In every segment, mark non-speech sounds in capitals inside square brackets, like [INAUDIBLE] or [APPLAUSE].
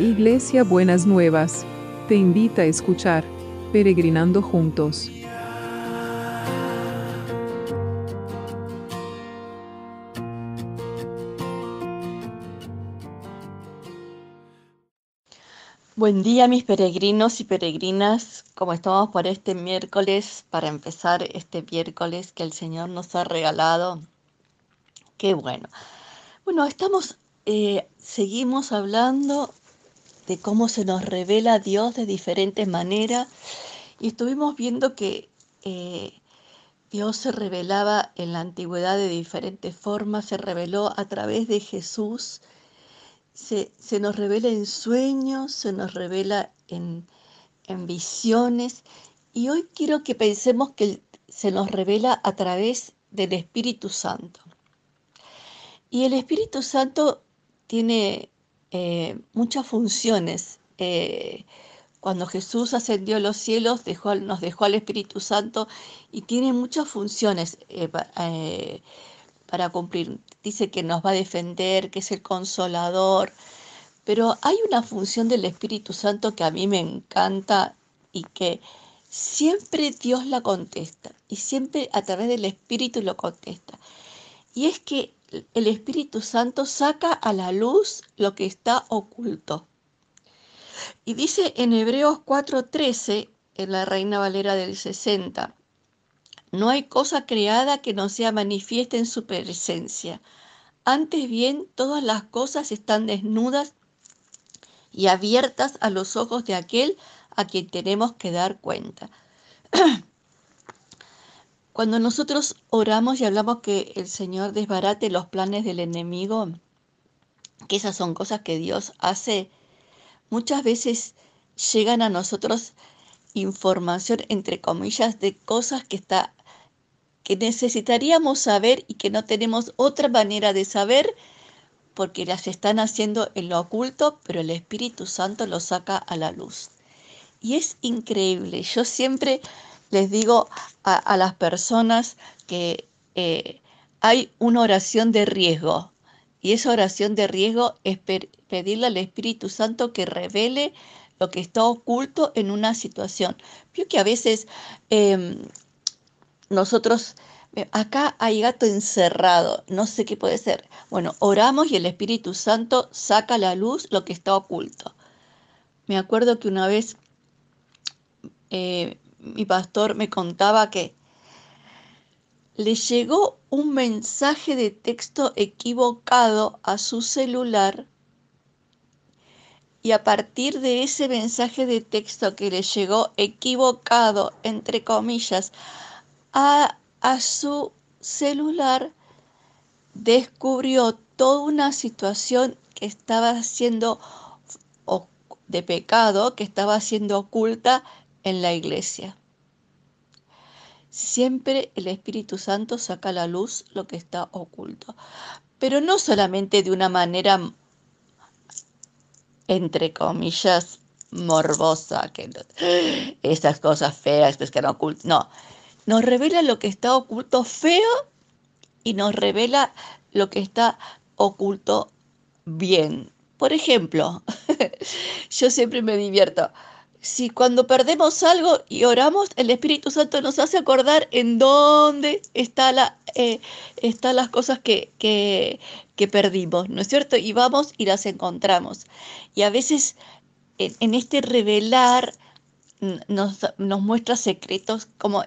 Iglesia Buenas Nuevas, te invita a escuchar Peregrinando Juntos. Buen día mis peregrinos y peregrinas, como estamos por este miércoles, para empezar este miércoles que el Señor nos ha regalado. Qué bueno. Bueno, estamos, eh, seguimos hablando de cómo se nos revela Dios de diferentes maneras y estuvimos viendo que eh, Dios se revelaba en la antigüedad de diferentes formas, se reveló a través de Jesús, se, nos revela en sueños, se nos revela en, en visiones y hoy quiero que pensemos que se nos revela a través del Espíritu Santo. Y el Espíritu Santo tiene eh, muchas funciones. Eh, cuando Jesús ascendió a los cielos, dejó, nos dejó al Espíritu Santo y tiene muchas funciones eh, para cumplir. Dice que nos va a defender, que es el consolador, pero hay una función del Espíritu Santo que a mí me encanta y que siempre Dios la contesta y siempre a través del Espíritu lo contesta. Y es que el Espíritu Santo saca a la luz lo que está oculto. Y dice en Hebreos 4:13, en la Reina Valera del 60, no hay cosa creada que no sea manifiesta en su presencia. Antes bien, todas las cosas están desnudas y abiertas a los ojos de aquel a quien tenemos que dar cuenta. [CLEARS THROAT] Cuando nosotros oramos y hablamos que el Señor desbarate los planes del enemigo, que esas son cosas que Dios hace, muchas veces llegan a nosotros información entre comillas de cosas que está que necesitaríamos saber y que no tenemos otra manera de saber porque las están haciendo en lo oculto, pero el Espíritu Santo lo saca a la luz. Y es increíble. Yo siempre les digo a, las personas que eh, hay una oración de riesgo. Y esa oración de riesgo es pedirle al Espíritu Santo que revele lo que está oculto en una situación. Vio que a veces em, nosotros, eh, acá hay gato encerrado, no sé qué puede ser. Bueno, oramos y el Espíritu Santo saca a la luz lo que está oculto. Me acuerdo que una vez eh, mi pastor me contaba que le llegó un mensaje de texto equivocado a su celular y a partir de ese mensaje de texto que le llegó equivocado, entre comillas, a, a su celular, descubrió toda una situación que estaba siendo de pecado, que estaba siendo oculta en la iglesia. Siempre el Espíritu Santo saca a la luz lo que está oculto, pero no solamente de una manera, entre comillas, morbosa, que esas cosas feas pues, que no oculto, no, nos revela lo que está oculto feo y nos revela lo que está oculto bien. Por ejemplo, [LAUGHS] yo siempre me divierto si cuando perdemos algo y oramos, el Espíritu Santo nos hace acordar en dónde está la, eh, están las cosas que, que, perdimos, ¿no es cierto? Y vamos y las encontramos. Y a veces en, en este revelar nos, nos, muestra secretos como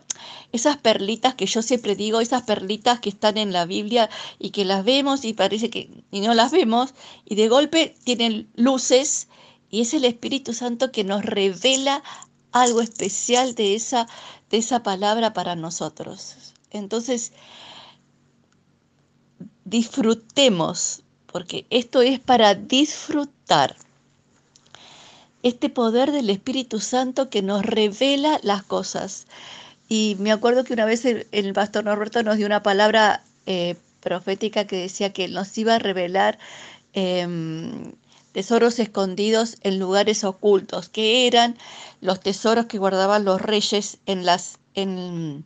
esas perlitas que yo siempre digo, esas perlitas que están en la Biblia y que las vemos y parece que y no las vemos y de golpe tienen luces y es el Espíritu Santo que nos revela algo especial de esa, de esa palabra para nosotros. Entonces, disfrutemos, porque esto es para disfrutar. Este poder del Espíritu Santo que nos revela las cosas. Y me acuerdo que una vez el, pastor Norberto nos dio una palabra eh, profética que decía que nos iba a revelar em, tesoros escondidos en lugares ocultos, que eran los tesoros que guardaban los reyes en las en,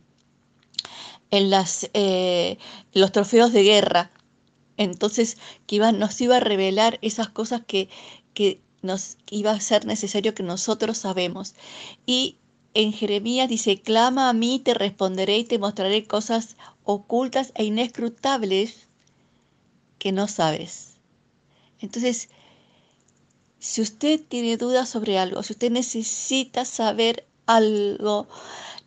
en las eh, los trofeos de guerra. Entonces, que iba, nos iba a revelar esas cosas que, que nos iba a ser necesario que nosotros sabemos. Y en Jeremías dice, clama a mí, te responderé y te mostraré cosas ocultas e inescrutables que no sabes. Entonces, si usted tiene dudas sobre algo, si usted necesita saber algo,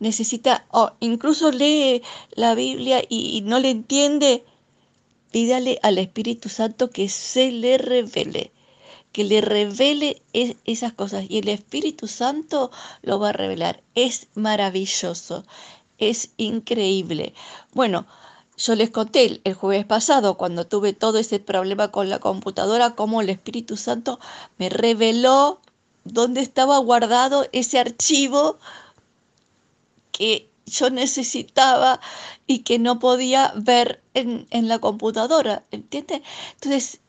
necesita, o incluso lee la Biblia y, no le entiende, pídale al Espíritu Santo que se le revele que le revele esas cosas y el Espíritu Santo lo va a revelar. Es maravilloso, es increíble. Bueno, yo les conté el jueves pasado, cuando tuve todo ese problema con la computadora, cómo el Espíritu Santo me reveló dónde estaba guardado ese archivo que yo necesitaba y que no podía ver en, en la computadora, ¿entiendes? Entonces,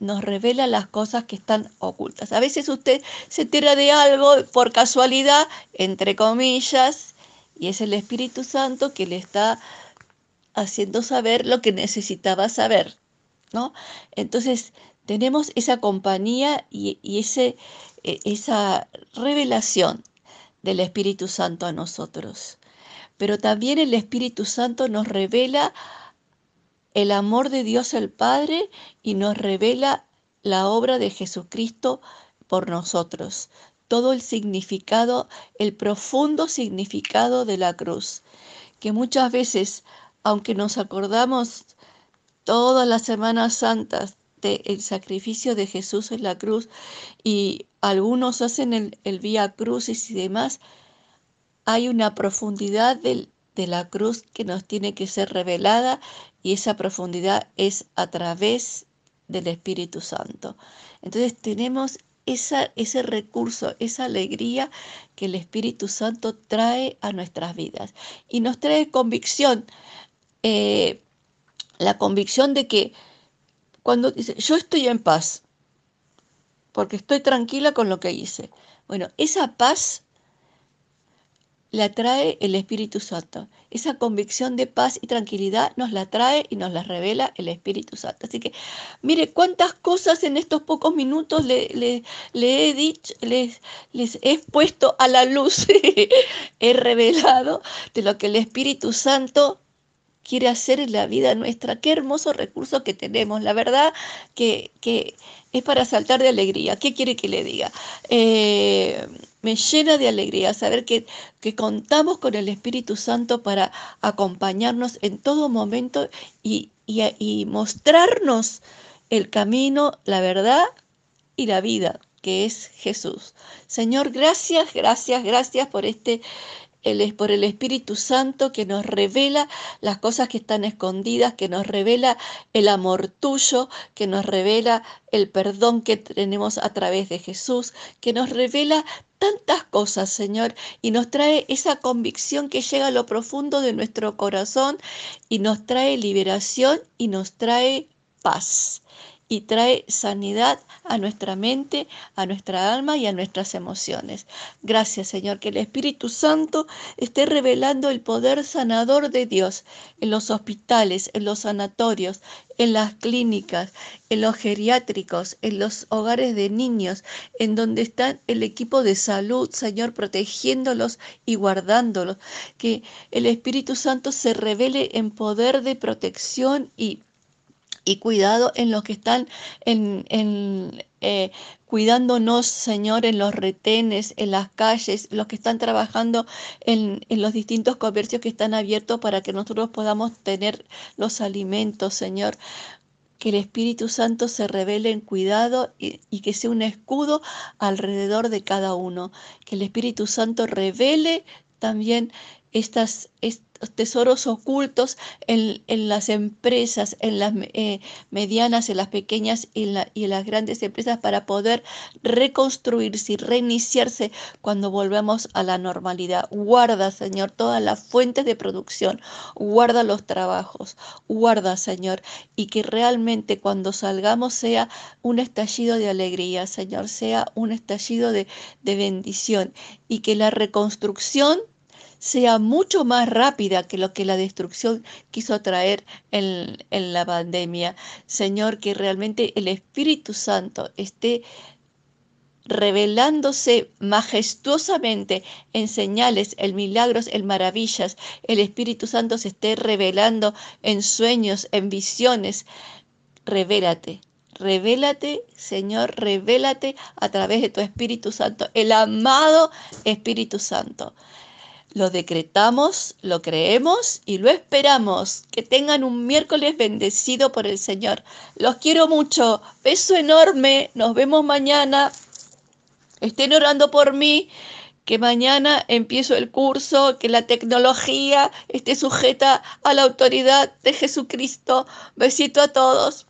nos revela las cosas que están ocultas. A veces usted se entera de algo por casualidad, entre comillas, y es el Espíritu Santo que le está haciendo saber lo que necesitaba saber, ¿no? Entonces, tenemos esa compañía y, ese, e, esa revelación del Espíritu Santo a nosotros. Pero también el Espíritu Santo nos revela el amor de Dios el Padre y nos revela la obra de Jesucristo por nosotros, todo el significado, el profundo significado de la cruz, que muchas veces, aunque nos acordamos todas las Semanas Santas del sacrificio de Jesús en la cruz y algunos hacen el, el Vía Crucis y demás, hay una profundidad de la cruz que nos tiene que ser revelada y esa profundidad es a través del Espíritu Santo. Entonces tenemos ese recurso, esa alegría que el Espíritu Santo trae a nuestras vidas y nos trae convicción, eh, la convicción de que cuando dice, yo estoy en paz, porque estoy tranquila con lo que hice. Bueno, esa paz la trae el Espíritu Santo. Esa convicción de paz y tranquilidad nos la trae y nos la revela el Espíritu Santo. Así que, mire cuántas cosas en estos pocos minutos le, he dicho, les, les he puesto a la luz, [LAUGHS] he revelado de lo que el Espíritu Santo quiere hacer en la vida nuestra. Qué hermoso recurso que tenemos. La verdad que, que es para saltar de alegría. ¿Qué quiere que le diga? Eh, me llena de alegría saber que, que contamos con el Espíritu Santo para acompañarnos en todo momento y, y, mostrarnos el camino, la verdad y la vida, que es Jesús. Señor, gracias, gracias, gracias por este es por el Espíritu Santo que nos revela las cosas que están escondidas, que nos revela el amor tuyo, que nos revela el perdón que tenemos a través de Jesús, que nos revela tantas cosas, Señor, y nos trae esa convicción que llega a lo profundo de nuestro corazón y nos trae liberación y nos trae paz y trae sanidad a nuestra mente, a nuestra alma y a nuestras emociones. Gracias Señor, que el Espíritu Santo esté revelando el poder sanador de Dios en los hospitales, en los sanatorios, en las clínicas, en los geriátricos, en los hogares de niños, en donde está el equipo de salud, Señor, protegiéndolos y guardándolos. Que el Espíritu Santo se revele en poder de protección y y cuidado en los que están en, eh, cuidándonos, Señor, en los retenes, en las calles, los que están trabajando en, los distintos comercios que están abiertos para que nosotros podamos tener los alimentos, Señor. Que el Espíritu Santo se revele en cuidado y, y que sea un escudo alrededor de cada uno. Que el Espíritu Santo revele también estos tesoros ocultos en, las empresas, en las eh, medianas, en las pequeñas y en, en, las grandes empresas para poder reconstruirse y reiniciarse cuando volvamos a la normalidad. Guarda, Señor, todas las fuentes de producción, guarda los trabajos, guarda, Señor, y que realmente cuando salgamos sea un estallido de alegría, Señor, sea un estallido de, de bendición y que la reconstrucción sea mucho más rápida que lo que la destrucción quiso traer en, la pandemia. Señor, que realmente el Espíritu Santo esté revelándose majestuosamente en señales, en milagros, en maravillas. El Espíritu Santo se esté revelando en sueños, en visiones. Revélate, revélate, Señor, revélate a través de tu Espíritu Santo, el amado Espíritu Santo. Lo decretamos, lo creemos y lo esperamos. Que tengan un miércoles bendecido por el Señor. Los quiero mucho. Beso enorme. Nos vemos mañana. Estén orando por mí. Que mañana empiezo el curso, que la tecnología esté sujeta a la autoridad de Jesucristo. Besito a todos.